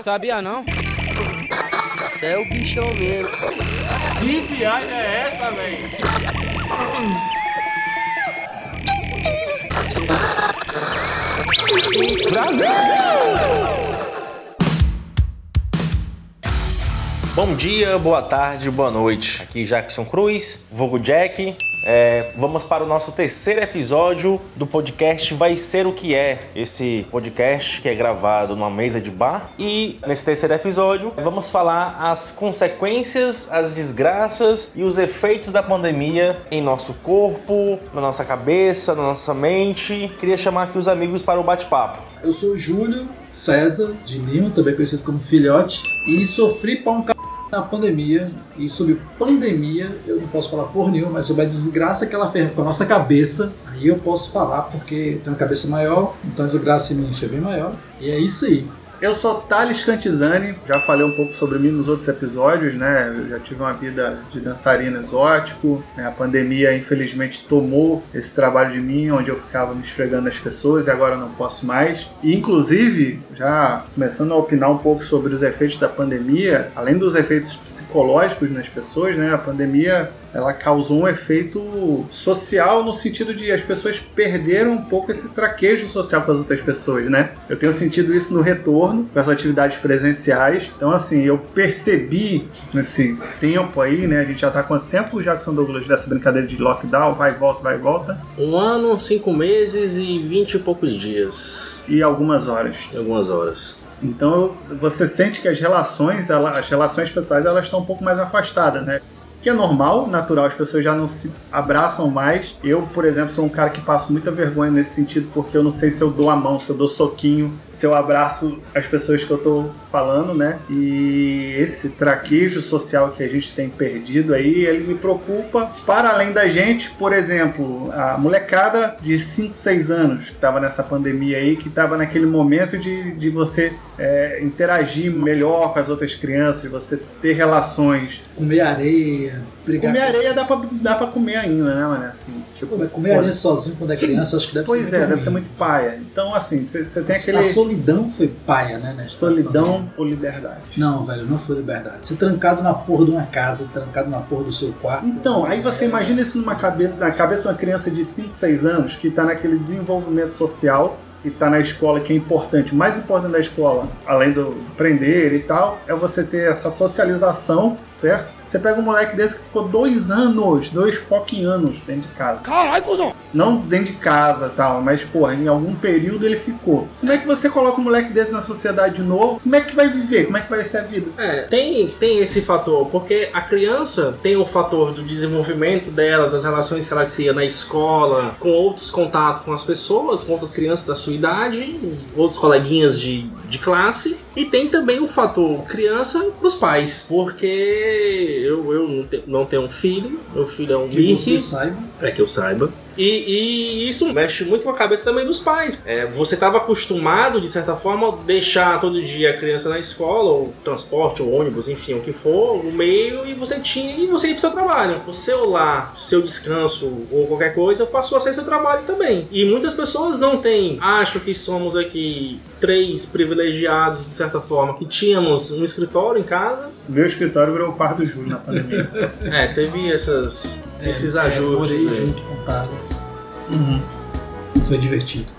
Sabia não? Você é o bichão mesmo. Que viagem é essa, velho? Bom dia, boa tarde, boa noite. Aqui Jackson Cruz, vulgo Jack. É, vamos para o nosso terceiro episódio do podcast Vai Ser O Que É. Esse podcast que é gravado numa mesa de bar. E nesse terceiro episódio vamos falar as consequências, as desgraças e os efeitos da pandemia em nosso corpo, na nossa cabeça, na nossa mente. Queria chamar aqui os amigos para o bate-papo. Eu sou o Júlio César de Lima, também conhecido como Filhote, e sofri c... na pandemia. E sobre pandemia, eu não posso falar por nenhuma, mas sobre a desgraça que ela fez com a nossa cabeça, aí eu posso falar porque tenho uma cabeça maior, então a desgraça em mim é bem maior. E é isso aí. Eu sou Thales Cantizani, já falei um pouco sobre mim nos outros episódios, né? Eu já tive uma vida de dançarino exótico, né? a pandemia infelizmente tomou esse trabalho de mim, onde eu ficava me esfregando nas pessoas e agora não posso mais. E inclusive, já começando a opinar um pouco sobre os efeitos da pandemia, além dos efeitos psicológicos nas pessoas, né? A pandemia ela causou um efeito social no sentido de as pessoas perderam um pouco esse traquejo social com as outras pessoas, né? Eu tenho sentido isso no retorno com as atividades presenciais. Então, assim, eu percebi nesse tempo aí, né? A gente já tá há quanto tempo, Jackson Douglas, dessa brincadeira de lockdown, vai volta, vai e volta? Um ano, cinco meses e vinte e poucos dias. E algumas horas. E algumas horas. Então você sente que as relações, ela, as relações pessoais, elas estão um pouco mais afastadas, né? Que é normal, natural, as pessoas já não se abraçam mais. Eu, por exemplo, sou um cara que passo muita vergonha nesse sentido, porque eu não sei se eu dou a mão, se eu dou soquinho, se eu abraço as pessoas que eu tô falando, né? E esse traquejo social que a gente tem perdido aí, ele me preocupa para além da gente, por exemplo, a molecada de 5, 6 anos que tava nessa pandemia aí, que tava naquele momento de, de você é, interagir melhor com as outras crianças, você ter relações. Comer areia, brigar. Comer areia dá pra, dá pra comer ainda, né, mano? Assim, tipo, Pô, mas comer areia sozinho quando é criança, acho que deve Pois ser é, muito deve ser ruim. muito paia. Então, assim, você tem aquele. A solidão foi paia, né? Solidão ou liberdade? Não, velho, não foi liberdade. Você trancado na porra de uma casa, trancado na porra do seu quarto. Então, aí você imagina isso numa cabeça, na cabeça de uma criança de 5, 6 anos que está naquele desenvolvimento social e está na escola, que é importante. O mais importante da escola, além do aprender e tal, é você ter essa socialização, certo? Você pega um moleque desse que ficou dois anos, dois fucking anos dentro de casa. Caralho, cuzão! Não dentro de casa e tal, mas, porra, em algum período ele ficou. Como é que você coloca um moleque desse na sociedade de novo? Como é que vai viver? Como é que vai ser a vida? É, tem, tem esse fator, porque a criança tem o fator do desenvolvimento dela, das relações que ela cria na escola, com outros contatos com as pessoas, com outras crianças da sua idade, outros coleguinhas de, de classe. E tem também o fator criança dos pais, porque eu, eu não, te- não tenho um filho, meu filho é um Que você saiba. é que eu saiba. E, e isso mexe muito com a cabeça também dos pais. É, você estava acostumado, de certa forma, a deixar todo dia a criança na escola, ou transporte, ou ônibus, enfim, o que for, o meio, e você tinha e você ia pro seu trabalho. O seu lar, o seu descanso, ou qualquer coisa, passou a ser seu trabalho também. E muitas pessoas não têm. Acho que somos aqui três privilegiados, de certa forma, que tínhamos um escritório em casa. Meu escritório virou o quarto do Júlio na pandemia. É, teve essas, esses É, ajustes. morei aí. junto com o Thales. Foi divertido.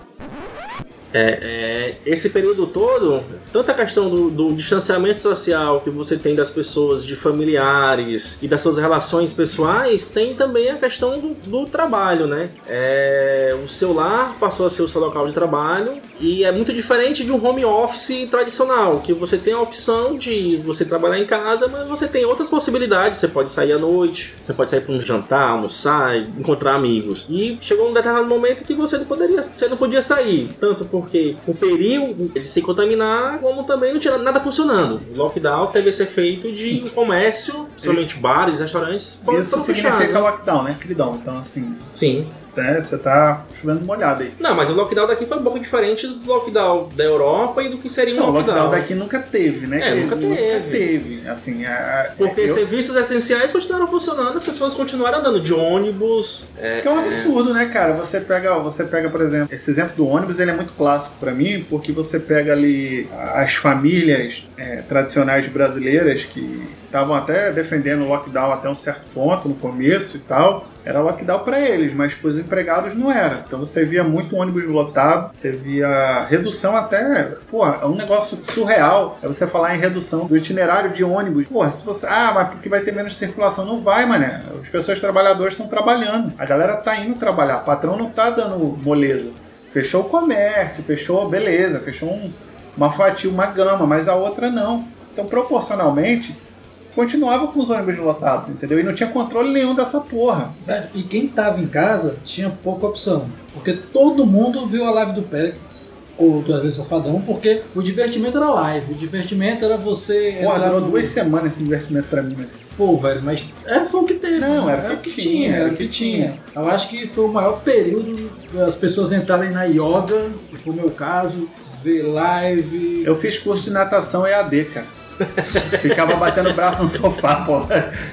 É, é, esse período todo, tanto a questão do, do distanciamento social que você tem das pessoas, de familiares e das suas relações pessoais, tem também a questão do, do trabalho, né? É, o seu lar passou a ser o seu local de trabalho e é muito diferente de um home office tradicional, que você tem a opção de você trabalhar em casa, mas você tem outras possibilidades. Você pode sair à noite, você pode sair para um jantar, almoçar, encontrar amigos. E chegou um determinado momento que você não poderia, você não podia sair, tanto porque o perigo de se contaminar, como também não tinha nada funcionando. O lockdown teve esse efeito de um comércio, somente bares, restaurantes, Isso significa fechados. lockdown, né, queridão? Então, assim, Sim. Né, você tá chovendo molhado aí. Não, mas o lockdown daqui foi um pouco diferente do lockdown da Europa e do que seria um Não, o lockdown. lockdown daqui nunca teve, né? É, Que nunca teve. teve. Assim, a, Porque eu- serviços essenciais continuaram funcionando, as pessoas continuaram andando de ônibus. É, Que é um absurdo, né, cara? Você pega, você pega, por exemplo, esse exemplo do ônibus, ele é muito clássico pra mim, porque você pega ali as famílias é, tradicionais brasileiras que estavam até defendendo o lockdown até um certo ponto no começo e tal. Era lockdown pra eles, mas pros empregados não era. Então você via muito ônibus lotado, você via redução até, pô, é um negócio surreal. É você falar em redução do itinerário de ônibus. Pô, se você, ah, mas porque vai ter menos circulação, não vai, mané. As pessoas trabalhadoras estão trabalhando. A galera tá indo trabalhar. O patrão não tá dando moleza. Fechou o comércio, fechou, beleza, fechou um- uma fatia, uma gama, mas a outra não. Então, proporcionalmente, continuava com os ônibus lotados, entendeu? E não tinha controle nenhum dessa porra. E quem tava em casa tinha pouca opção. Porque todo mundo viu a live do Pérez. Ou do Wesley Safadão, porque o divertimento era live, o divertimento era você. Entrar durou no- duas semanas esse investimento pra mim? Pô, velho, mas é, foi o que teve. Não, né? era o que tinha, era o que tinha. Eu acho que foi o maior período das pessoas entrarem na yoga, que foi o meu caso, ver live. Eu fiz curso de natação EAD, cara. Ficava batendo o braço no sofá, pô.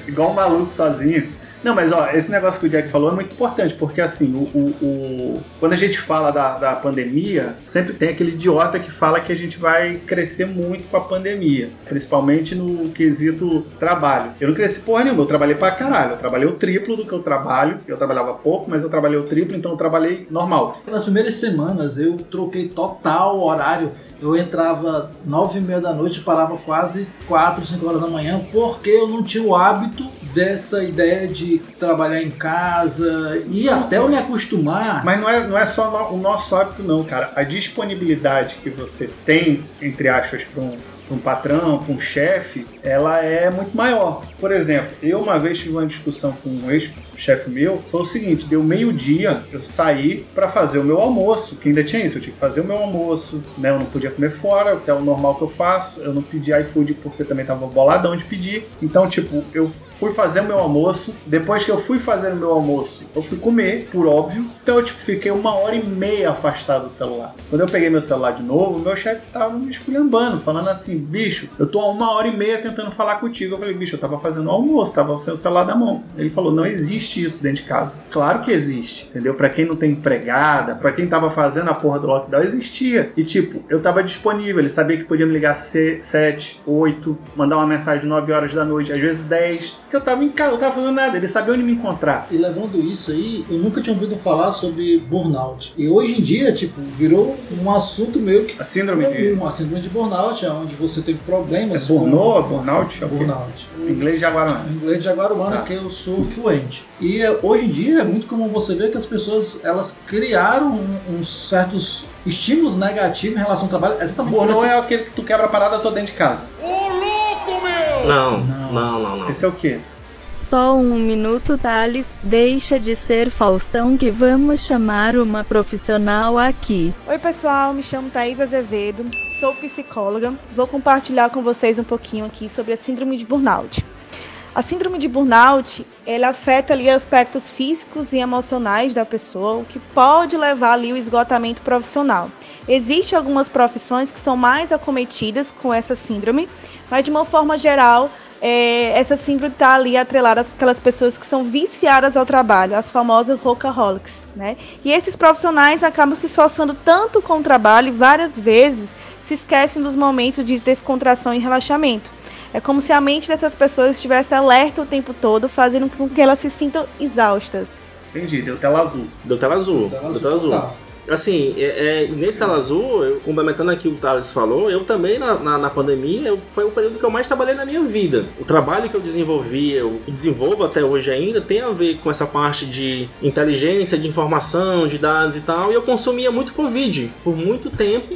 Igual um maluco sozinho. Não, mas ó, esse negócio que o Jack falou é muito importante, porque assim, o, o- o- quando a gente fala da, da pandemia, sempre tem aquele idiota que fala que a gente vai crescer muito com a pandemia, principalmente no quesito trabalho. Eu não cresci porra nenhuma, eu trabalhei pra caralho. Eu trabalhei o triplo do que eu trabalho. Eu trabalhava pouco, mas eu trabalhei o triplo, então eu trabalhei normal. Nas primeiras semanas eu troquei total horário. Eu entrava nove e meia da noite e parava quase quatro, cinco horas da manhã, porque eu não tinha o hábito dessa ideia de trabalhar em casa e até eu me acostumar. Mas não é, não é só no- o nosso hábito, não, cara. A disponibilidade que você tem, entre aspas, para um, um patrão, para um chefe, ela é muito maior. Por exemplo, eu uma vez tive uma discussão com um ex-chefe meu, foi o seguinte, deu meio-dia, eu saí para fazer o meu almoço, que ainda tinha isso, eu tinha que fazer o meu almoço, né? Eu não podia comer fora, que é o normal que eu faço, eu não pedi iFood porque também tava boladão de pedir. Então, tipo, eu fui fazer o meu almoço, depois que eu fui fazer o meu almoço, eu fui comer, por óbvio. Então eu tipo, fiquei uma hora e meia afastado do celular. Quando eu peguei meu celular de novo, meu chefe tava me esculhambando, falando assim, bicho, eu tô há uma hora e meia tentando falar contigo. Eu falei, bicho, eu tava fazendo o almoço, tava sem o celular na mão. Ele falou, não existe isso dentro de casa. Claro que existe, entendeu? Pra quem não tem empregada, pra quem tava fazendo a porra do lockdown, existia. E tipo, eu tava disponível, ele sabia que podia me ligar 7, 8, mandar uma mensagem 9 horas da noite, às vezes 10, que eu tava em casa, eu tava fazendo nada, ele sabia onde me encontrar. E levando isso aí, eu nunca tinha ouvido falar sobre burnout. E hoje em dia, tipo, virou um assunto meio que A síndrome de. comum, a síndrome de burnout, é onde você tem É problemas burnout, com burnout? É burnout. Em inglês de Aguarana. Em inglês de Jaguaruana, Tá. que eu sou fluente. E eh, hoje em dia é muito comum você ver que as pessoas elas criaram um- uns certos estímulos negativos em relação ao trabalho. Exatamente por Burnout essa- é aquele que tu quebra a parada toda dentro de casa. Não, Não. não, não, não. Esse é o quê? Só um minuto, Thales. Deixa de ser Faustão que vamos chamar uma profissional aqui. Oi, pessoal, me chamo Thaís Azevedo, sou psicóloga. Vou compartilhar com vocês um pouquinho aqui sobre a síndrome de burnout. A síndrome de burnout, ela afeta ali aspectos físicos e emocionais da pessoa, o que pode levar ali o esgotamento profissional. Existem algumas profissões que são mais acometidas com essa síndrome, mas de uma forma geral, é, essa síndrome está ali atrelada àquelas pessoas que são viciadas ao trabalho, as famosas workaholics, né? E esses profissionais acabam se esforçando tanto com o trabalho várias vezes se esquecem dos momentos de descontração e relaxamento. É como se a mente dessas pessoas estivesse alerta o tempo todo, fazendo com que elas se sintam exaustas. Entendi, deu tela azul. Deu tela azul. Tela Deu azul tela azul. total. Assim, é, é, nesse tela azul, eu, complementando aqui o que o Thales falou, eu também na, na, na pandemia eu, foi o período que eu mais trabalhei na minha vida. O trabalho que eu desenvolvi, eu desenvolvo até hoje ainda, tem a ver com essa parte de inteligência, de informação, de dados e tal. E eu consumia muito Covid por muito tempo.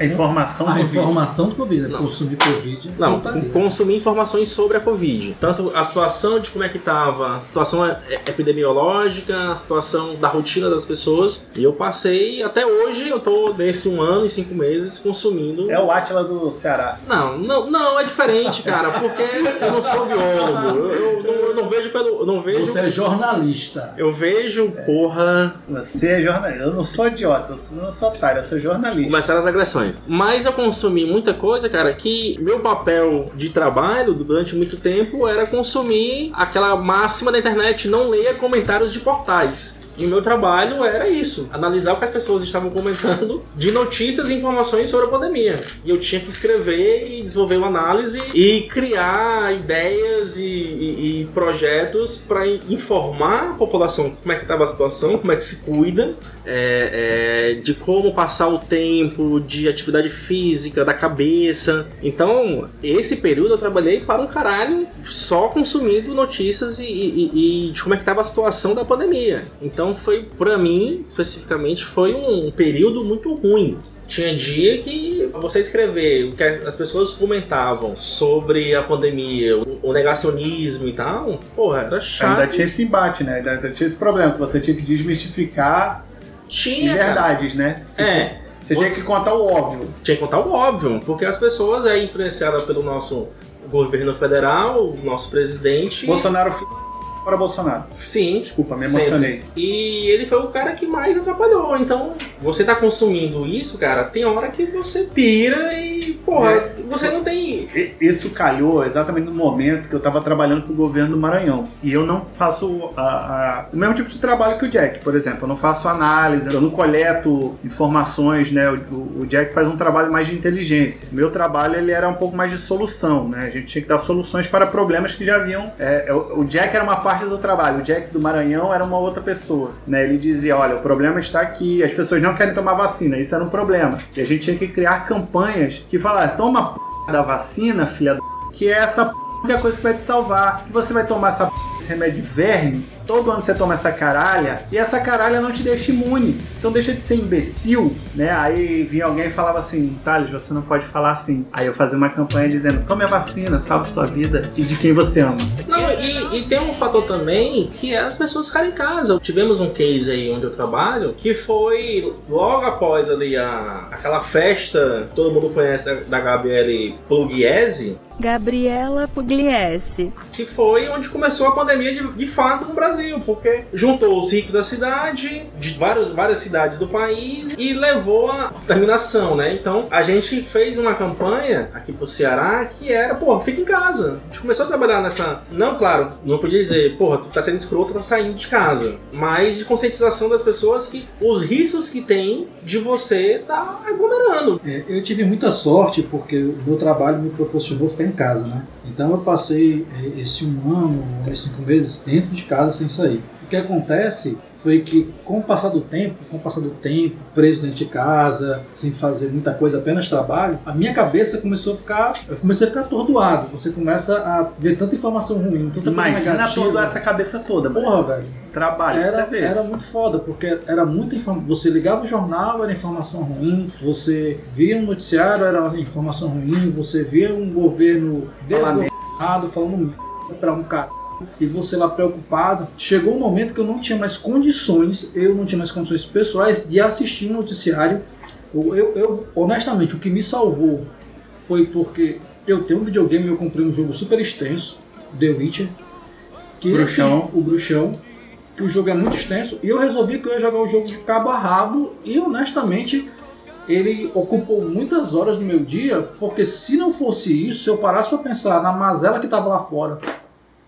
A informação A informação do Covid, Não. consumir Covid. Não, tá com- ali. consumir informações sobre a Covid. Tanto a situação de como é que tava, a situação epidemiológica, a situação da rotina das pessoas. E eu passei, até hoje, eu tô nesse um ano e cinco meses consumindo. É o Átila do Ceará. Não, não, não, é diferente, cara, porque eu não sou biólogo. Eu, eu não, não vejo pelo. Eu não vejo. Você é jornalista. Eu vejo, porra. Você é jornalista. Eu não sou idiota, eu não sou otário, eu sou jornalista. Começaram as agressões. Mas eu consumi muita coisa, cara, que meu papel de trabalho durante muito tempo era consumir aquela máxima da internet: não leia comentários de portais. E o meu trabalho era isso: analisar o que as pessoas estavam comentando de notícias e informações sobre a pandemia. E eu tinha que escrever e desenvolver uma análise e criar ideias e, e- e projetos para informar a população como é que estava a situação, como é que se cuida, é, é, de como passar o tempo, de atividade física, da cabeça. Então, esse período eu trabalhei para um caralho só consumindo notícias e, e- de como é que estava a situação da pandemia. Então, foi, para mim, especificamente, foi um período muito ruim. Tinha dia que você escrever o que as pessoas comentavam sobre a pandemia, o negacionismo e tal, porra, era chato. Ainda tinha esse embate, né? Ainda, tinha esse problema, que você tinha que desmistificar Tinha, cara. verdades, né? Você, tinha, É, você tinha Você- que contar o óbvio. tinha que contar o óbvio, porque as pessoas é influenciada pelo nosso governo federal, o nosso presidente. Bolsonaro para Bolsonaro. Sim, Desculpa, me sempre. emocionei. E ele foi o cara que mais atrapalhou. Então, você tá consumindo isso, cara, tem hora que você pira e, porra, É. você não tem. Isso calhou exatamente no momento que eu estava trabalhando para o governo do Maranhão. E eu não faço a- a- o mesmo tipo de trabalho que o Jack, por exemplo. Eu não faço análise, eu não coleto informações, né? O, o- Jack faz um trabalho mais de inteligência. O meu trabalho ele era um pouco mais de solução, né? A gente tinha que dar soluções para problemas que já haviam. é, é, o Jack era uma parte do trabalho, o Jack do Maranhão era uma outra pessoa, né? Ele dizia, olha, o problema está aqui, as pessoas não querem tomar vacina, isso era um problema. E a gente tinha que criar campanhas que falassem, toma p... da vacina, filha da que é essa p... que é a coisa que vai te salvar. Que você vai tomar essa p... esse remédio verme, todo ano você toma essa caralha, e essa caralha não te deixa imune. Então deixa de ser imbecil, né? Aí vinha alguém e falava assim, Thales, você não pode falar assim. Aí eu fazia uma campanha dizendo, tome a vacina, salve sua vida e de quem você ama. Não, e, e tem um fator também que é as pessoas ficarem em casa. Tivemos um case aí onde eu trabalho que foi logo após ali a, aquela festa, todo mundo conhece da, da Gabriele Pugliese, Gabriela Pugliese. que foi onde começou a pandemia de, de fato no Brasil, porque juntou os ricos da cidade, de vários, várias cidades do país, e levou à contaminação, né? Então a gente fez uma campanha aqui pro Ceará que era, pô, fica em casa. A gente começou a trabalhar nessa. Não, claro, não podia dizer, porra, tu tá sendo escroto, tá saindo de casa. Mas de conscientização das pessoas que os riscos que tem de você tá aglomerando. É, eu tive muita sorte porque o meu trabalho me proporcionou ficar em casa, né? Então eu passei é, esse um ano, cinco meses dentro de casa sem sair. O que acontece foi que com o passar do tempo, com o passar do tempo, preso dentro de casa, sem fazer muita coisa, apenas trabalho, a minha cabeça começou a ficar, eu comecei a ficar atordoado. Você começa a ver tanta informação ruim, tanta coisa Imagina negativa. toda essa cabeça toda, mano. Porra, velho. Trabalho, Era, você vê. era muito foda, porque era muita informação. Você ligava o jornal, era informação ruim. Você via um noticiário, era informação ruim. Você via um governo Falar desgovernado, falando merda pra um cara. E você lá preocupado. Chegou um momento que eu não tinha mais condições, eu não tinha mais condições pessoais de assistir um noticiário. Eu, eu- eu, honestamente, o que me salvou foi porque eu tenho um videogame e eu comprei um jogo super extenso, The Witcher. Que Bruxão. o Bruxão que o jogo é muito extenso, e eu resolvi que eu ia jogar o jogo de cabo a rabo, e honestamente ele ocupou muitas horas do meu dia, porque se não fosse isso, se eu parasse para pensar na mazela que estava lá fora,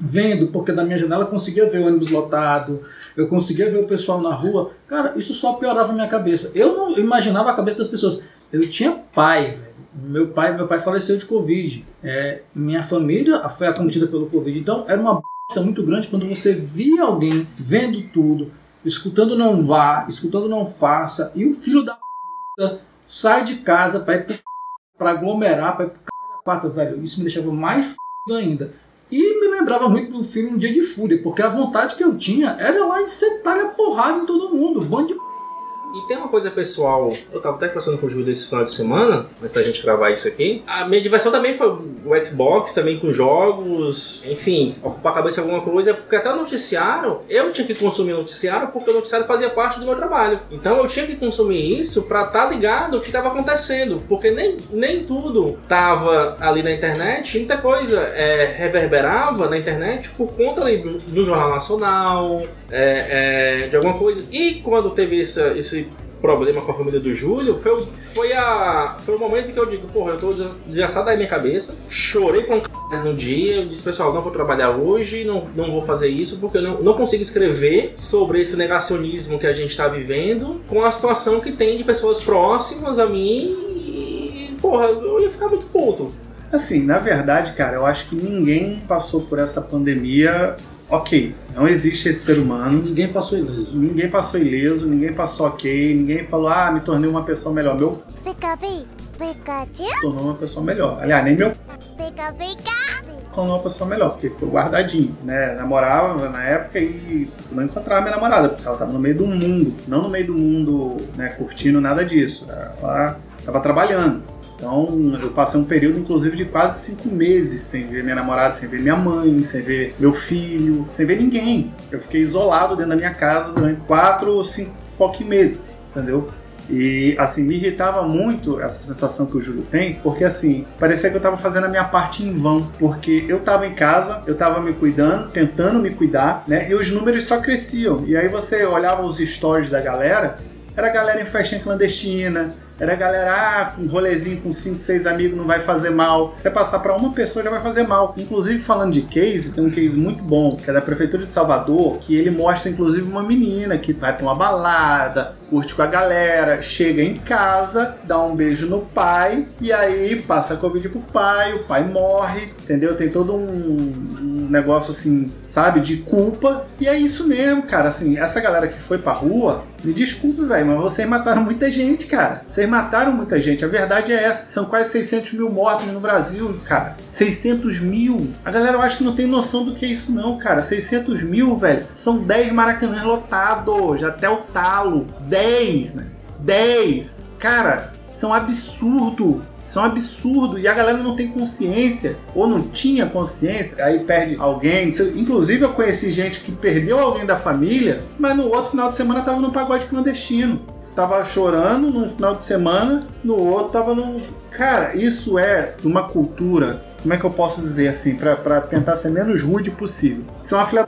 vendo, porque da minha janela eu conseguia ver o ônibus lotado, eu conseguia ver o pessoal na rua, cara, isso só piorava a minha cabeça. Eu não imaginava a cabeça das pessoas. Eu tinha pai, velho. Meu pai, meu pai faleceu de Covid. É, minha família foi acometida pelo Covid. Então era uma bosta muito grande quando você via alguém vendo tudo, escutando não vá, escutando não faça, e o filho da puta sai de casa pra ir pro pra aglomerar, pra ir pro quatro, velho. Isso me deixava mais f... ainda. E me lembrava muito do filme Dia de Fúria, porque a vontade que eu tinha era lá em sentar a porrada em todo mundo. Bando de. E tem uma coisa pessoal, eu tava até conversando com o Júlio esse final de semana, antes da gente gravar isso aqui. A minha diversão também foi o Xbox, também com jogos, enfim, ocupar a cabeça em alguma coisa, porque até o noticiário, eu tinha que consumir noticiário porque o noticiário fazia parte do meu trabalho. Então eu tinha que consumir isso pra estar ligado o que estava acontecendo, porque nem, nem tudo tava ali na internet, muita coisa é, reverberava na internet por conta ali do, do Jornal Nacional, é, é, de alguma coisa. E quando teve essa, esse problema com a família do Júlio, foi, foi, a, foi o momento que eu digo, porra, eu tô desgraçado da minha cabeça, chorei com c... no dia, eu disse, pessoal, não vou trabalhar hoje, não, não vou fazer isso, porque eu não, não consigo escrever sobre esse negacionismo que a gente tá vivendo com a situação que tem de pessoas próximas a mim e, porra, eu ia ficar muito puto. Assim, na verdade, cara, eu acho que ninguém passou por essa pandemia. Ok, não existe esse ser humano. Ninguém passou ileso. Ninguém passou ileso, ninguém passou ok, ninguém falou, ah, me tornei uma pessoa melhor. Meu Pikachu, Pikachu, tornou uma pessoa melhor. Aliás, nem meu Pika Pika. tornou uma pessoa melhor, porque ficou guardadinho, né? Namorava na época e não encontrava minha namorada, porque ela tava no meio do mundo. Não no meio do mundo, né, curtindo nada disso. Ela tava trabalhando. Então, eu passei um período, inclusive, de quase cinco meses sem ver minha namorada, sem ver minha mãe, sem ver meu filho, sem ver ninguém. Eu fiquei isolado dentro da minha casa durante quatro ou cinco meses, entendeu? E, assim, me irritava muito essa sensação que o Júlio tem, porque, assim, parecia que eu tava fazendo a minha parte em vão. Porque eu tava em casa, eu tava me cuidando, tentando me cuidar, né? E os números só cresciam. E aí você olhava os stories da galera, era galera em festinha clandestina, era a galera, ah, um rolezinho com 5, 6 amigos não vai fazer mal. Você passar pra uma pessoa já vai fazer mal. Inclusive, falando de case, tem um case muito bom, que é da Prefeitura de Salvador, que ele mostra, inclusive, uma menina que vai pra uma balada, curte com a galera, chega em casa, dá um beijo no pai, e aí passa a Covid pro pai, o pai morre, entendeu? Tem todo um, um negócio assim, sabe, de culpa. E é isso mesmo, cara. Assim, essa galera que foi pra rua, me desculpe, velho, mas vocês mataram muita gente, cara. Vocês mataram muita gente. A verdade é essa. São quase 600 mil mortos no Brasil, cara. 600 mil. A galera eu acho que não tem noção do que é isso, não, cara. 600 mil, velho. São 10 maracanãs lotados, até o talo. 10, né? 10. Cara, são absurdo. Isso é um absurdo e a galera não tem consciência ou não tinha consciência, aí perde alguém. Inclusive, eu conheci gente que perdeu alguém da família, mas no outro final de semana tava no pagode clandestino. Tava chorando num final de semana, no outro tava num. Cara, isso é uma cultura, como é que eu posso dizer assim, pra tentar ser menos rude possível. Isso é uma filha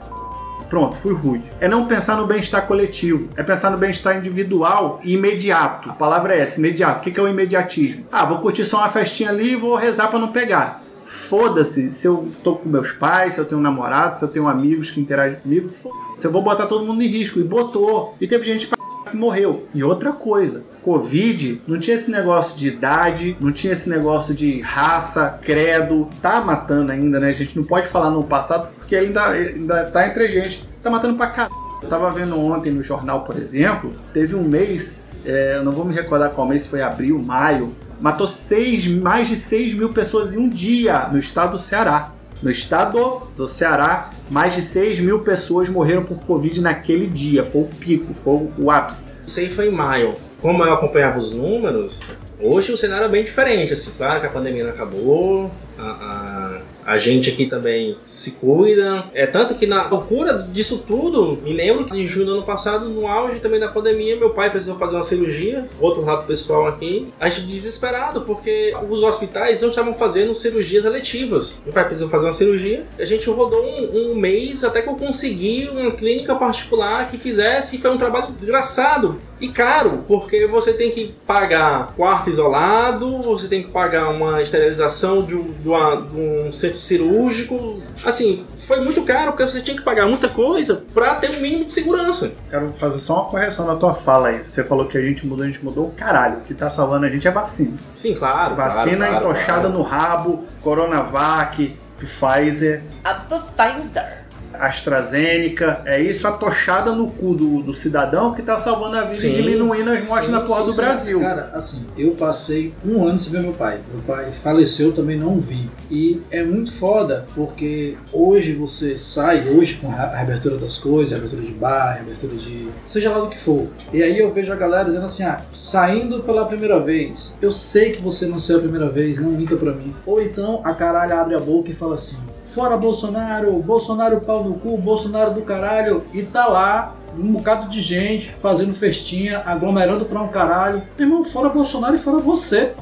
Pronto, fui rude. É não pensar no bem-estar coletivo. É pensar no bem-estar individual e imediato. A palavra é essa, imediato. O que é o imediatismo? Ah, vou curtir só uma festinha ali e vou rezar pra não pegar. Foda-se se eu tô com meus pais, se eu tenho um namorado, se eu tenho amigos que interagem comigo. Se eu vou botar todo mundo em risco. E botou. E teve gente pra que morreu. E outra coisa, Covid não tinha esse negócio de idade, não tinha esse negócio de raça, credo. Tá matando ainda, né? A gente não pode falar no passado porque ainda, ainda tá entre a gente. Tá matando pra caralho. Eu tava vendo ontem no jornal, por exemplo, teve um mês, é, não vou me recordar qual mês, foi abril, maio, matou seis, mais de 6 mil pessoas em um dia no estado do Ceará. No estado do Ceará, mais de 6 mil pessoas morreram por Covid naquele dia. Foi o pico, foi o ápice. Isso aí foi em maio. Como eu acompanhava os números, hoje o cenário é bem diferente. Assim, claro que a pandemia não acabou, a, a, a gente aqui também se cuida. É tanto que na loucura disso tudo, me lembro que em junho do ano passado, no auge também da pandemia, meu pai precisou fazer uma cirurgia, outro rato pessoal aqui. A gente desesperado, porque os hospitais não estavam fazendo cirurgias eletivas. Meu pai precisou fazer uma cirurgia, a gente rodou um, um mês até que eu consegui uma clínica particular que fizesse, e foi um trabalho desgraçado e caro, porque você tem que pagar quarto isolado, você tem que pagar uma esterilização de um, de uma- de um centro cirúrgico. Assim, foi muito caro porque você tinha que pagar muita coisa pra ter um mínimo de segurança. Quero fazer só uma correção na tua fala aí. Você falou que a gente mudou, a gente mudou o caralho. O que tá salvando a gente é vacina. Sim, claro. Vacina claro, claro, entochada claro. no rabo, Coronavac, Pfizer. A Pathfinder. AstraZeneca. É isso a tochada no cu do, do cidadão que tá salvando a vida Sim. e diminuindo as mortes Sim, na porra sim, do. Brasil. Cara, assim, eu passei um ano sem ver meu pai. Meu pai faleceu, eu também não vi. E é muito foda, porque hoje você sai, hoje com a reabertura das coisas, reabertura de bar, reabertura de. seja lá do que for. E aí eu vejo a galera dizendo assim: ah, saindo pela primeira vez, eu sei que você não saiu a primeira vez, não minta pra mim. Ou então a caralho abre a boca e fala assim: fora Bolsonaro, Bolsonaro pau no cu, Bolsonaro do caralho, e tá lá um bocado de gente fazendo festinha, aglomerando pra um caralho. Meu irmão, fora Bolsonaro e fora você.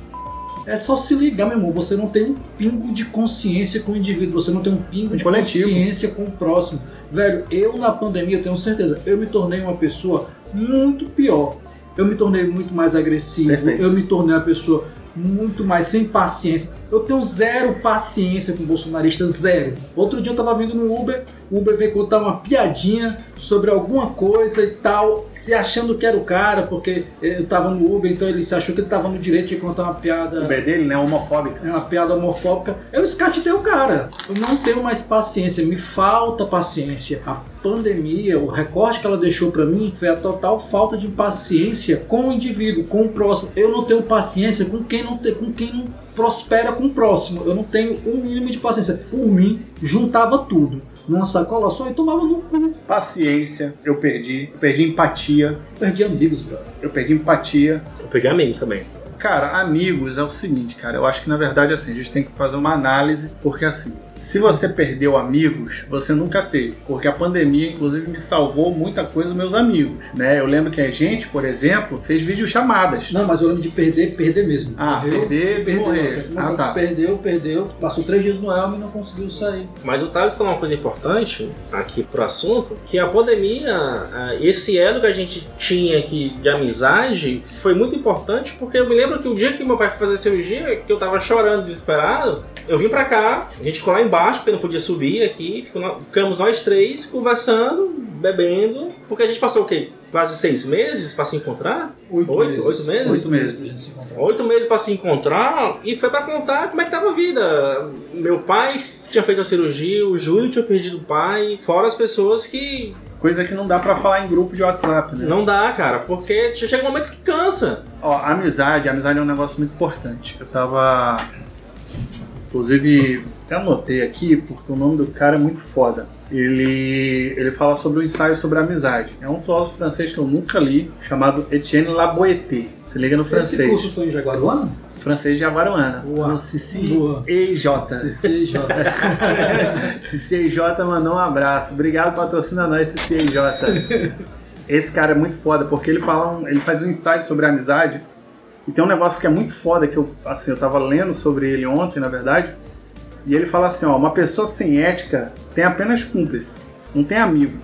É só se ligar, meu irmão. Você não tem um pingo de consciência com o indivíduo, você não tem um pingo Um de coletivo. consciência com o próximo. Velho, eu na pandemia, eu tenho certeza, eu me tornei uma pessoa muito pior. Eu me tornei muito mais agressivo, Perfeito. eu me tornei uma pessoa muito mais sem paciência. Eu tenho zero paciência com bolsonarista, zero. Outro dia eu tava vindo no Uber, o Uber veio contar uma piadinha sobre alguma coisa e tal, se achando que era o cara, porque eu tava no Uber, então ele se achou que ele tava no direito de contar uma piada. O B dele, né? Homofóbica. É uma piada homofóbica. Eu escatitei o cara. Eu não tenho mais paciência, me falta paciência. A pandemia, o recorte que ela deixou pra mim foi a total falta de paciência com o indivíduo, com o próximo. Eu não tenho paciência com quem não tem, com quem não prospera com o próximo. Eu não tenho um mínimo de paciência. Por mim, juntava tudo numa sacola só e tomava no cu. Paciência, eu perdi. Eu perdi empatia. Perdi amigos, brother. Eu perdi empatia. Eu peguei amigos também. Cara, amigos é o seguinte, cara. Eu acho que na verdade assim, a gente tem que fazer uma análise, porque assim, se você perdeu amigos, você nunca teve. Porque a pandemia, inclusive, me salvou muita coisa meus amigos, né? Eu lembro que a gente, por exemplo, fez videochamadas. Não, mas eu lembro de perder, perder mesmo. Ah, perder, morrer. Você- Ah, tá. Perdeu, perdeu. Passou três dias no Elm e não conseguiu sair. Mas o Thales falou uma coisa importante aqui pro assunto, que a pandemia, esse elo que a gente tinha aqui de amizade foi muito importante, porque eu me lembro que o dia que meu pai foi fazer cirurgia, que eu tava chorando, desesperado, eu vim pra cá, a gente ficou lá embaixo, porque não podia subir aqui, ficamos nós três conversando, bebendo, porque a gente passou o quê? Quase seis meses pra se encontrar? Oito, Oito- meses. oito meses? Oito meses. pra gente se encontrar. Oito meses pra se encontrar e foi pra contar como é que tava a vida. Meu pai tinha feito a cirurgia, o Júlio tinha perdido o pai, fora as pessoas que Coisa que não dá pra falar em grupo de WhatsApp, né? não dá, cara, porque chega um momento que cansa. Ó, amizade, amizade é um negócio muito importante. Eu tava. Inclusive, até anotei aqui, porque o nome do cara é muito foda. Ele, ele fala sobre o ensaio sobre a amizade. É um filósofo francês que eu nunca li, chamado Etienne Laboété. Se liga no Esse francês. curso foi em Jaguaruana? Francês de Avaruana. No Cici Boa. EJ. CCJ. Cici EJ mandou um abraço. Obrigado, patrocina nós, Cici EJ. Esse cara é muito foda, porque ele fala um- ele faz um ensaio sobre a amizade. E tem um negócio que é muito foda, que eu, assim, eu tava lendo sobre ele ontem, na verdade. E ele fala assim, ó, uma pessoa sem ética tem apenas cúmplices, não tem amigo.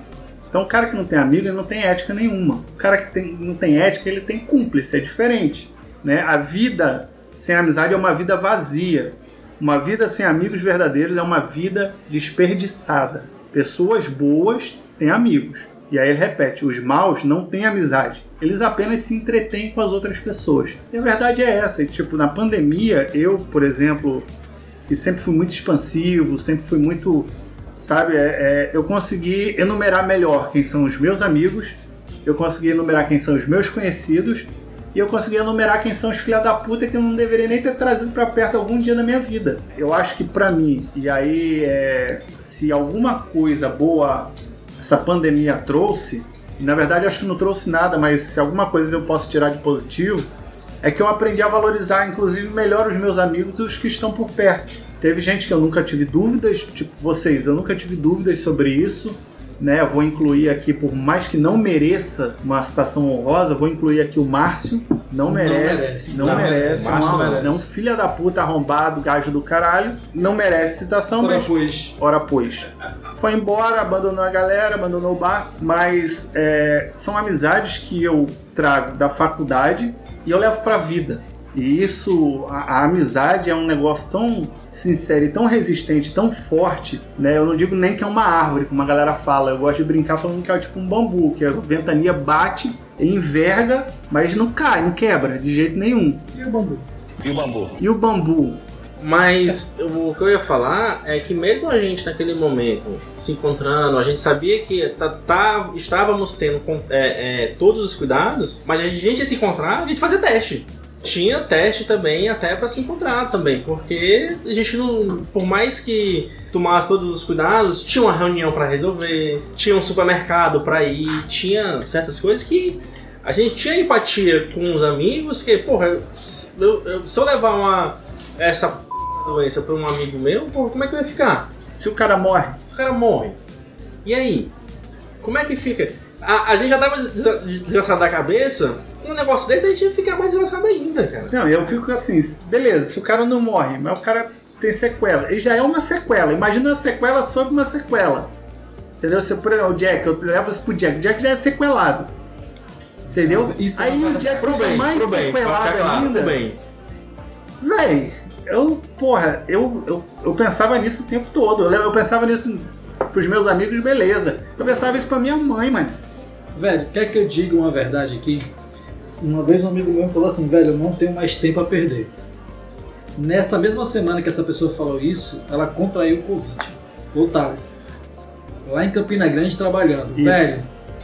Então o cara que não tem amigo, ele não tem ética nenhuma. O cara que tem- não tem ética, ele tem cúmplice, é diferente. Né? A vida sem amizade é uma vida vazia. Uma vida sem amigos verdadeiros é uma vida desperdiçada. Pessoas boas têm amigos. E aí ele repete: os maus não têm amizade. Eles apenas se entretêm com as outras pessoas. E a verdade é essa. E, tipo, na pandemia, eu, por exemplo, que sempre fui muito expansivo, sempre fui muito. Sabe, é, é, eu consegui enumerar melhor quem são os meus amigos, eu consegui enumerar quem são os meus conhecidos, e eu consegui enumerar quem são os filha da puta que eu não deveria nem ter trazido pra perto algum dia da minha vida. Eu acho que pra mim, e aí é, se alguma coisa boa essa pandemia trouxe, na verdade acho que não trouxe nada, mas se alguma coisa eu posso tirar de positivo, é que eu aprendi a valorizar, inclusive, melhor os meus amigos e os que estão por perto. Teve gente que eu nunca tive dúvidas, tipo vocês, eu nunca tive dúvidas sobre isso. Né, eu vou incluir aqui, por mais que não mereça uma citação honrosa, vou incluir aqui o Márcio. Não, Não merece, merece. não, Não merece. merece. Não, merece. não, filha da puta, arrombado, gajo do caralho. Não merece citação, Ora, mas pois. Ora pois. Foi embora, abandonou a galera, abandonou o bar, mas é, são amizades que eu trago da faculdade e eu levo pra vida. E isso, a, a amizade é um negócio tão sincero e tão resistente, tão forte, né? Eu não digo nem que é uma árvore, como a galera fala. Eu gosto de brincar falando que é tipo um bambu, que a ventania bate, ele enverga, mas não cai, não quebra de jeito nenhum. E o bambu? E o bambu? Mas o que eu ia falar é que mesmo a gente naquele momento se encontrando, a gente sabia que tá, tá- estávamos tendo com- é, é, todos os cuidados, mas a gente ia se encontrar, a gente fazia teste. Tinha teste também até pra se encontrar também, porque a gente não, por mais que tomasse todos os cuidados, tinha uma reunião pra resolver, tinha um supermercado pra ir, tinha certas coisas que a gente tinha empatia com os amigos, que, porra, eu- eu- se eu levar uma essa p... doença pra um amigo meu, porra, como é que vai ficar? Se o cara morre, Se o cara morre, e aí? Como é que fica? A, a gente já tava des- desgraçado da cabeça, um negócio desse a gente ia ficar mais desgraçado ainda, cara. Não, eu fico assim, beleza, se o cara não morre, mas o cara tem sequela. E já é uma sequela. Imagina uma sequela sobre uma sequela. Entendeu? Se, por exemplo, o Jack, eu levo isso pro Jack. O Jack já é sequelado. Entendeu? Isso é Aí uma o Jack Pro fica bem, mais pro bem, sequelado claro, ainda. pro bem. Véi, eu, porra, eu, eu, eu pensava nisso o tempo todo. Eu, eu pensava nisso pros meus amigos, beleza. Eu pensava isso pra minha mãe, mano. Velho, quer que eu diga uma verdade aqui? Uma vez um amigo meu falou assim, velho, eu não tenho mais tempo a perder. Nessa mesma semana que essa pessoa falou isso, ela contraiu o Covid. Foi o Thales. Lá em Campina Grande trabalhando. Isso. Velho,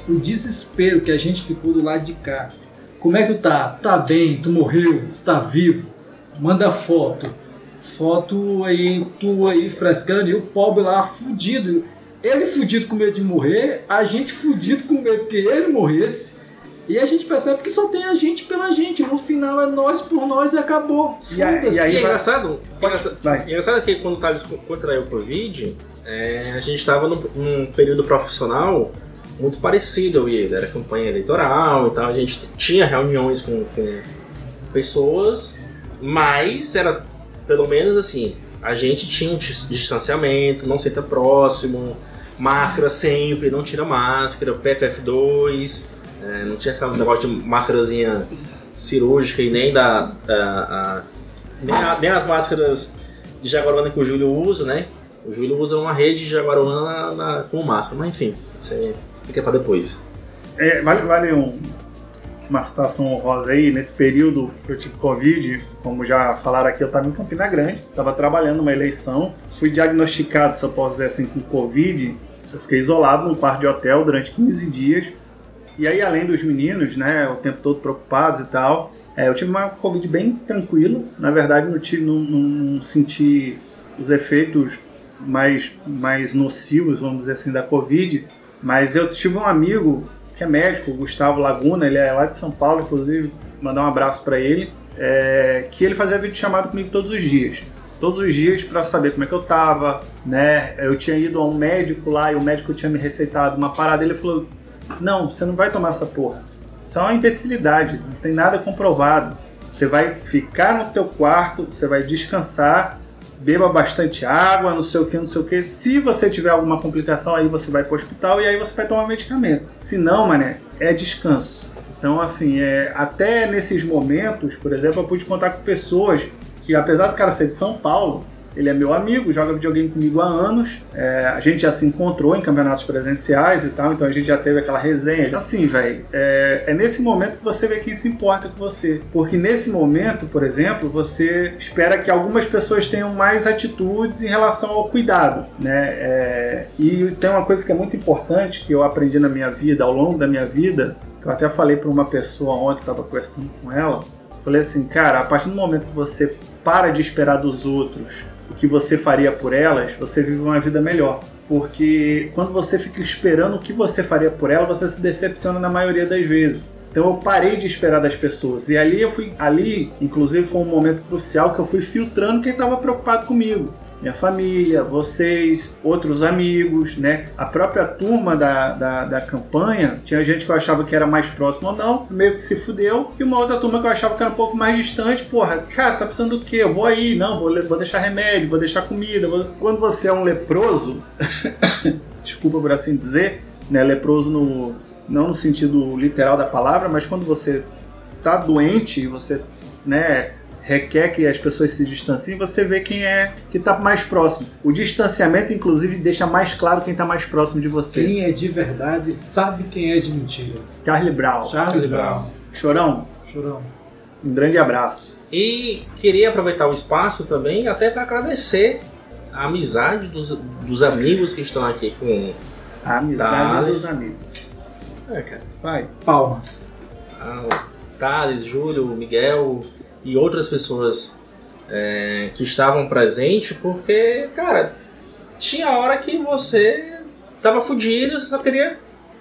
o desespero que a gente ficou do lado de cá. Como é que tu tá? Tá bem, tu morreu, tu tá vivo. Manda foto. Foto aí, tu aí frescando e o pobre lá fudido. Ele fudido com medo de morrer, a gente fudido com medo que ele morresse. E a gente percebe que só tem a gente pela gente. No final é nós por nós e acabou. E aí- Foda-se. e aí E é vai- engraçado, engraçado, engraçado que quando o Thales contraiu o Covid, é, a gente estava num, num período profissional muito parecido eu e ele. Era campanha eleitoral e tal, a gente tinha reuniões com, com pessoas, mas era pelo menos assim, a gente tinha um dis- distanciamento, não senta próximo, máscara sempre, não tira máscara, PFF2, é, não tinha esse negócio de máscarazinha cirúrgica e nem da. da- a- nem, a- nem as máscaras de Jaguarona que o Júlio usa, né? O Júlio usa uma rede de Jaguarona na, na, com máscara, mas enfim, isso aí fica pra depois. É, vale vale um- uma situação honrosa aí, nesse período que eu tive Covid, como já falaram aqui, eu estava em Campina Grande, estava trabalhando numa eleição, fui diagnosticado, se eu posso dizer assim, com Covid, eu fiquei isolado num quarto de hotel durante 15 dias, e aí além dos meninos, né, o tempo todo preocupados e tal, é, eu tive uma Covid bem tranquila, na verdade não, tive, não, não- senti os efeitos mais, mais nocivos, vamos dizer assim, da Covid, mas eu tive um amigo que é médico, o Gustavo Laguna, ele é lá de São Paulo, inclusive, mandar um abraço para ele, é, que ele fazia vídeo chamado comigo todos os dias. Todos os dias para saber como é que eu tava, né? Eu tinha ido a um médico lá e o médico tinha me receitado uma parada, ele falou: "Não, você não vai tomar essa porra. Isso é uma imbecilidade, não tem nada comprovado. Você vai ficar no teu quarto, você vai descansar, beba bastante água, não sei o que, não sei o que. Se você tiver alguma complicação, aí você vai para o hospital e aí você vai tomar medicamento. Se não, mané, é descanso. Então, assim, é, até nesses momentos, por exemplo, eu pude contar com pessoas que, apesar do cara ser de São Paulo, ele é meu amigo, joga videogame comigo há anos. É, a gente já se encontrou em campeonatos presenciais e tal, então a gente já teve aquela resenha. Assim, velho, é, é nesse momento que você vê quem se importa com você. Porque nesse momento, por exemplo, você espera que algumas pessoas tenham mais atitudes em relação ao cuidado, né? É, e tem uma coisa que é muito importante que eu aprendi na minha vida, ao longo da minha vida, que eu até falei para uma pessoa ontem, estava conversando com ela. Falei assim, cara, a partir do momento que você para de esperar dos outros o que você faria por elas, você vive uma vida melhor. Porque quando você fica esperando o que você faria por ela, você se decepciona na maioria das vezes. Então eu parei de esperar das pessoas. E ali eu fui. Ali, inclusive, foi um momento crucial que eu fui filtrando quem estava preocupado comigo minha família, vocês, outros amigos, né? A própria turma da, da, da, campanha, tinha gente que eu achava que era mais próximo ou não, meio que se fudeu, e uma outra turma que eu achava que era um pouco mais distante, porra, cara, tá precisando do quê? Eu vou aí, não, vou, vou deixar remédio, vou deixar comida. Vou... Quando você é um leproso, desculpa por assim dizer, né? Leproso no, não no sentido literal da palavra, mas quando você tá doente, você, né? Requer que as pessoas se distanciem, você vê quem é que está mais próximo. O distanciamento, inclusive, deixa mais claro quem está mais próximo de você. Quem é de verdade sabe quem é de mentira. Charlie Brown. Charlie Brown. Chorão. Chorão. Um grande abraço. E queria aproveitar o espaço também até para agradecer a amizade dos, dos amigos que estão aqui com A amizade Thales. dos amigos. é, cara, Vai. Palmas. a Thales, Júlio, Miguel e outras pessoas é, que estavam presentes, porque, cara, tinha hora que você tava fudido, você só queria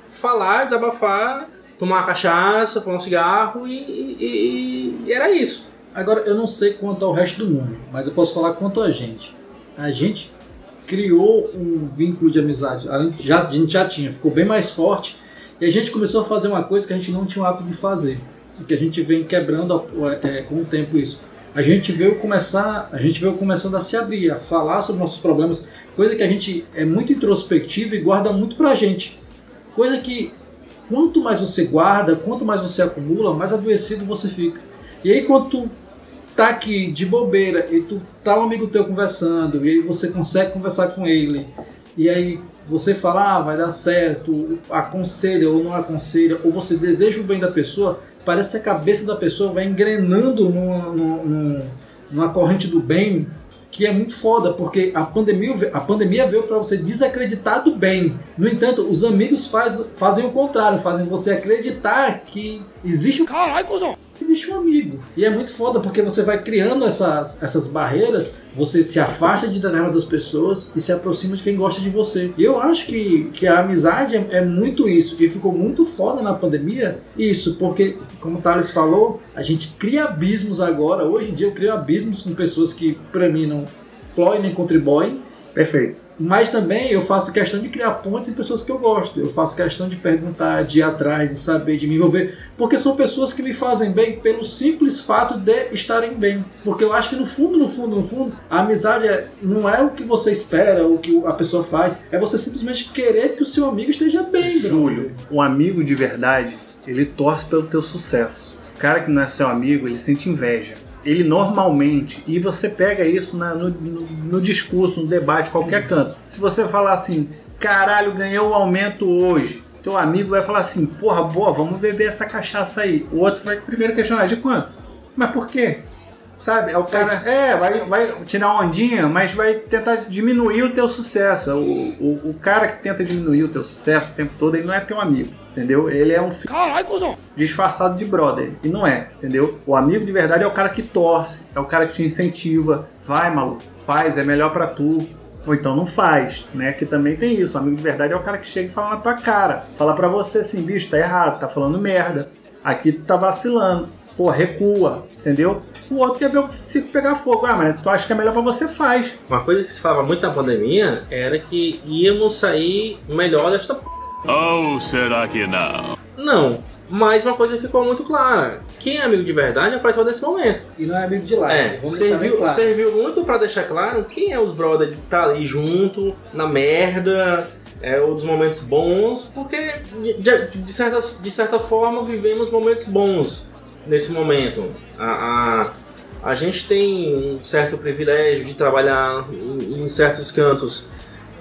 falar, desabafar, tomar uma cachaça, fumar um cigarro e, e- e era isso. Agora, eu não sei quanto ao resto do mundo, mas eu posso falar quanto a gente. A gente criou um vínculo de amizade. A gente já, a gente já tinha, ficou bem mais forte. E a gente começou a fazer uma coisa que a gente não tinha o hábito de fazer. Que a gente vem quebrando é, com o tempo isso. A gente veio começar, a gente veio começando a se abrir, a falar sobre nossos problemas, coisa que a gente é muito introspectivo e guarda muito pra gente. Coisa que quanto mais você guarda, quanto mais você acumula, mais adoecido você fica. E aí quando tu tá aqui de bobeira e tu tá um amigo teu conversando e aí você consegue conversar com ele e aí você fala, ah, vai dar certo, aconselha ou não aconselha, ou você deseja o bem da pessoa, parece que a cabeça da pessoa vai engrenando numa, numa, numa corrente do bem que é muito foda, porque a pandemia, a pandemia veio para você desacreditar do bem. No entanto, os amigos faz, fazem o contrário, fazem você acreditar que existe um Caralho, cuzão! Existe um amigo. E é muito foda porque você vai criando essas, essas barreiras, você se afasta de determinadas pessoas e se aproxima de quem gosta de você. E eu acho que, que a amizade é, é muito isso. E ficou muito foda na pandemia isso, porque, como o Thales falou, a gente cria abismos agora. Hoje em dia eu crio abismos com pessoas que, pra mim, não floem nem contribuem. Perfeito. Mas também eu faço questão de criar pontes em pessoas que eu gosto. Eu faço questão de perguntar, de ir atrás, de saber, de me envolver. Porque são pessoas que me fazem bem pelo simples fato de estarem bem. Porque eu acho que no fundo, no fundo, no fundo, a amizade é, não é o que você espera, o que a pessoa faz. É você simplesmente querer que o seu amigo esteja bem, Júlio, um amigo de verdade, ele torce pelo teu sucesso. O cara que não é seu amigo, ele sente inveja. Ele normalmente, e você pega isso na- no, no- no discurso, no debate, qualquer canto. Se você falar assim, caralho, ganhei um aumento hoje, teu amigo vai falar assim, porra, boa, vamos beber essa cachaça aí. O outro vai primeiro questionar, de quanto? Mas por quê? Sabe? É o cara, é, vai, vai tirar ondinha, mas vai tentar diminuir o teu sucesso. O, o, o cara que tenta diminuir o teu sucesso o tempo todo, ele não é teu amigo, entendeu? Ele é um filho disfarçado de brother. E não é, entendeu? O amigo de verdade é o cara que torce, é o cara que te incentiva. Vai, maluco, faz, é melhor pra tu. Ou então não faz, né? Que também tem isso. O amigo de verdade é o cara que chega e fala na tua cara. Fala pra você assim, bicho, tá errado, tá falando merda. Aqui tu tá vacilando. Pô, recua, entendeu? O outro quer ver o circo pegar fogo. Ah, mas tu acha que é melhor pra você, faz. Uma coisa que se falava muito na pandemia era que íamos sair melhor desta p. Ou será que não? Não. Mas uma coisa ficou muito clara. Quem é amigo de verdade apareceu nesse momento. E não é amigo de lá. É, serviu, serviu muito pra deixar claro quem é os brothers que tá ali junto, na merda, é, ou dos momentos bons, porque de, de, certa, de certa forma vivemos momentos bons nesse momento. A, a, a gente tem um certo privilégio de trabalhar em, em certos cantos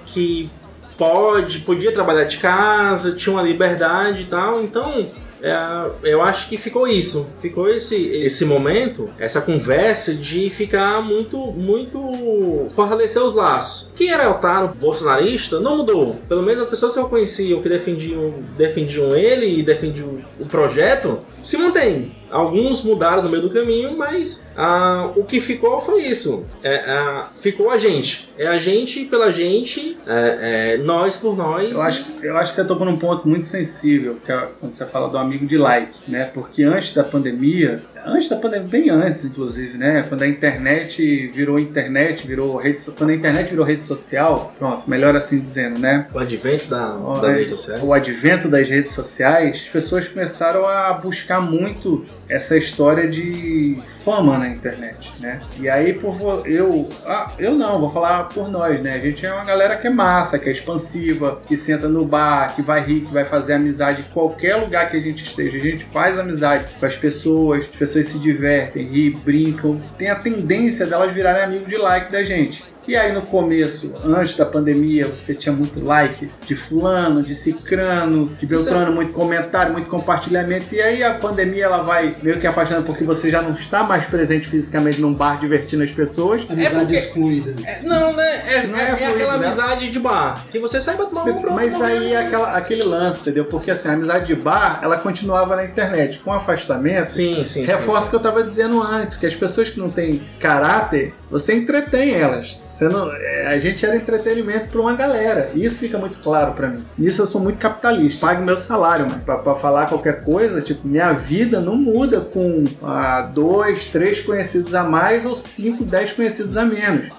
que pode, podia trabalhar de casa, tinha uma liberdade e tal, então é, eu acho que ficou isso, ficou esse, esse momento, essa conversa de ficar muito, muito fortalecer os laços. Quem era Otaro bolsonarista não mudou. Pelo menos as pessoas que eu conhecia, que defendiam, defendiam ele e defendiam o projeto, se mantém. Alguns mudaram no meio do caminho, mas ah, o que ficou foi isso. É, ah, ficou a gente. É a gente pela gente, é, é, nós por nós. Eu acho, que- eu acho que você tocou num ponto muito sensível, que é quando você fala do amigo de like, né? Porque antes da pandemia, antes da pandemia, bem antes, inclusive, né? Quando a internet virou internet, virou rede so- Quando a internet virou rede social, pronto, melhor assim dizendo, né? O advento da- das redes sociais. O advento das redes sociais, as pessoas começaram a buscar muito essa história de fama na internet, né? E aí por eu, ah, eu não, vou falar por nós, né? A gente é uma galera que é massa, que é expansiva, que senta no bar, que vai rir, que vai fazer amizade em qualquer lugar que a gente esteja. A gente faz amizade com as pessoas, as pessoas se divertem, ri, brincam, tem a tendência delas virarem amigo de like da gente. E aí no começo, antes da pandemia, você tinha muito like de fulano, de cicrano, de beltrano, muito comentário, muito compartilhamento. E aí a pandemia ela vai meio que afastando porque você já não está mais presente fisicamente num bar divertindo as pessoas. Amizades fluidas. Não, né? É, Não é- é é fluido, aquela né? amizade de bar. Que você sai pra tomar um pronto, Mas aí é aquela, aquele lance, entendeu? Porque assim, a amizade de bar, ela continuava na internet. Com o afastamento, Sim, sim. reforça o que eu tava dizendo antes, que as pessoas que não têm caráter, você entretém elas. Você não, é, a gente era entretenimento pra uma galera. Isso fica muito claro pra mim. Nisso eu sou muito capitalista. Pago meu salário, mano. Pra falar qualquer coisa, tipo, minha vida não muda com ah, dois, três conhecidos a mais ou cinco, dez conhecidos a menos.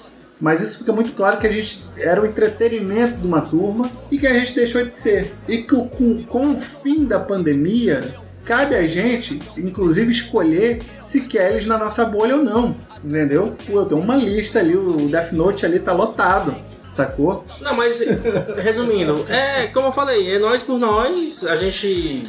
Mas isso fica muito claro que a gente era o entretenimento de uma turma e que a gente deixou de ser. E que com, com o fim da pandemia, cabe a gente, inclusive, escolher se quer eles na nossa bolha ou não. Entendeu? Pô, eu tenho uma lista ali, o Death Note ali tá lotado. Sacou? Não, mas resumindo, é como eu falei, é nós por nós, a gente.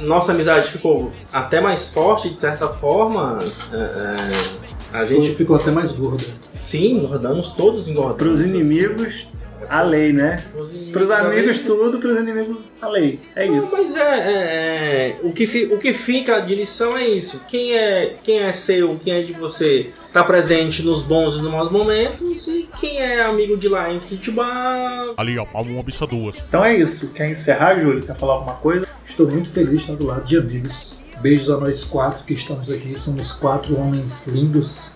Nossa amizade ficou até mais forte, de certa forma. é, é, a gente. ficou até mais gorda. Sim, engordamos, todos engordamos. Pros inimigos, a lei, né? Pros inimigos, Pros a amigos, lei. tudo, pros inimigos, a lei. É Não, isso. mas é, é- é, o, que fi- o que fica de lição é isso. Quem é, quem é seu, quem é de você, tá presente nos bons e nos maus momentos. E quem é amigo de lá em Kitibá. Ali, ó, uma bicha duas. Então é isso. Quer encerrar, Júlio? Quer falar alguma coisa? Estou muito feliz de estar do lado de amigos. Beijos a nós quatro que estamos aqui. Somos quatro homens lindos.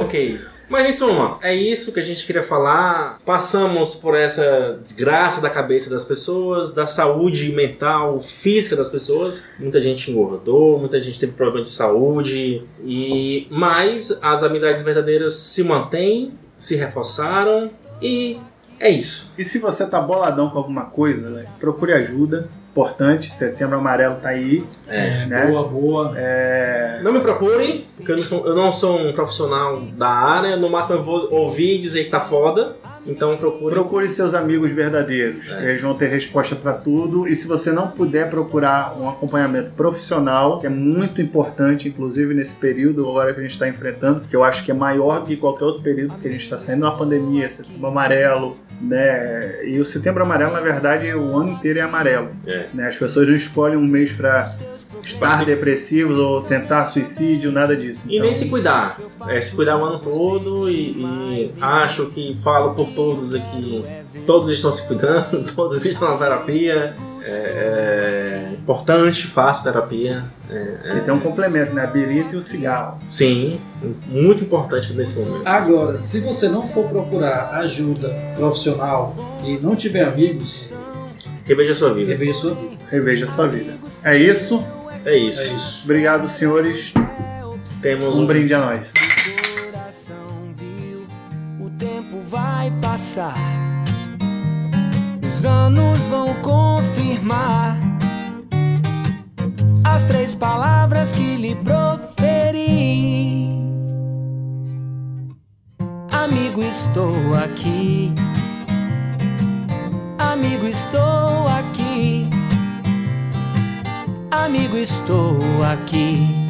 Ok. Mas em suma, é isso que a gente queria falar. Passamos por essa desgraça da cabeça das pessoas, da saúde mental, física das pessoas. Muita gente engordou, muita gente teve problema de saúde. E mas as amizades verdadeiras se mantêm, se reforçaram e é isso. E se você tá boladão com alguma coisa, velho, procure ajuda. Importante, setembro amarelo tá aí. É. né? Boa, boa. É, Não me procurem, porque eu não, sou, eu não sou um profissional da área. No máximo eu vou ouvir e dizer que tá foda. Então procure. Procure seus amigos verdadeiros. É. Eles vão ter resposta para tudo. E se você não puder procurar um acompanhamento profissional, que é muito importante, inclusive nesse período agora que a gente está enfrentando, que eu acho que é maior do que qualquer outro período que a gente está saindo uma pandemia, setembro amarelo, né? E o setembro amarelo, na verdade, o ano inteiro é amarelo. É. Né? As pessoas não escolhem um mês para estar se- depressivos ou tentar suicídio, nada disso. E nem se cuidar. É se cuidar o ano todo e, e acho que falo por todos aqui. Todos estão se cuidando, todos estão na terapia. É, é importante, faço terapia. É, E tem um complemento, né? A birita e o cigarro. sim, muito importante nesse momento. Agora, se você não for procurar ajuda profissional e não tiver amigos, Reveja a sua vida. reveja sua vida. Reveja a sua vida. É isso. É isso. É isso. Obrigado, senhores. Temos Um um brinde a nós. coração viu, o tempo vai passar. Os anos vão confirmar as três palavras que lhe proferi. Amigo, estou aqui. Amigo, estou aqui. Amigo, estou aqui.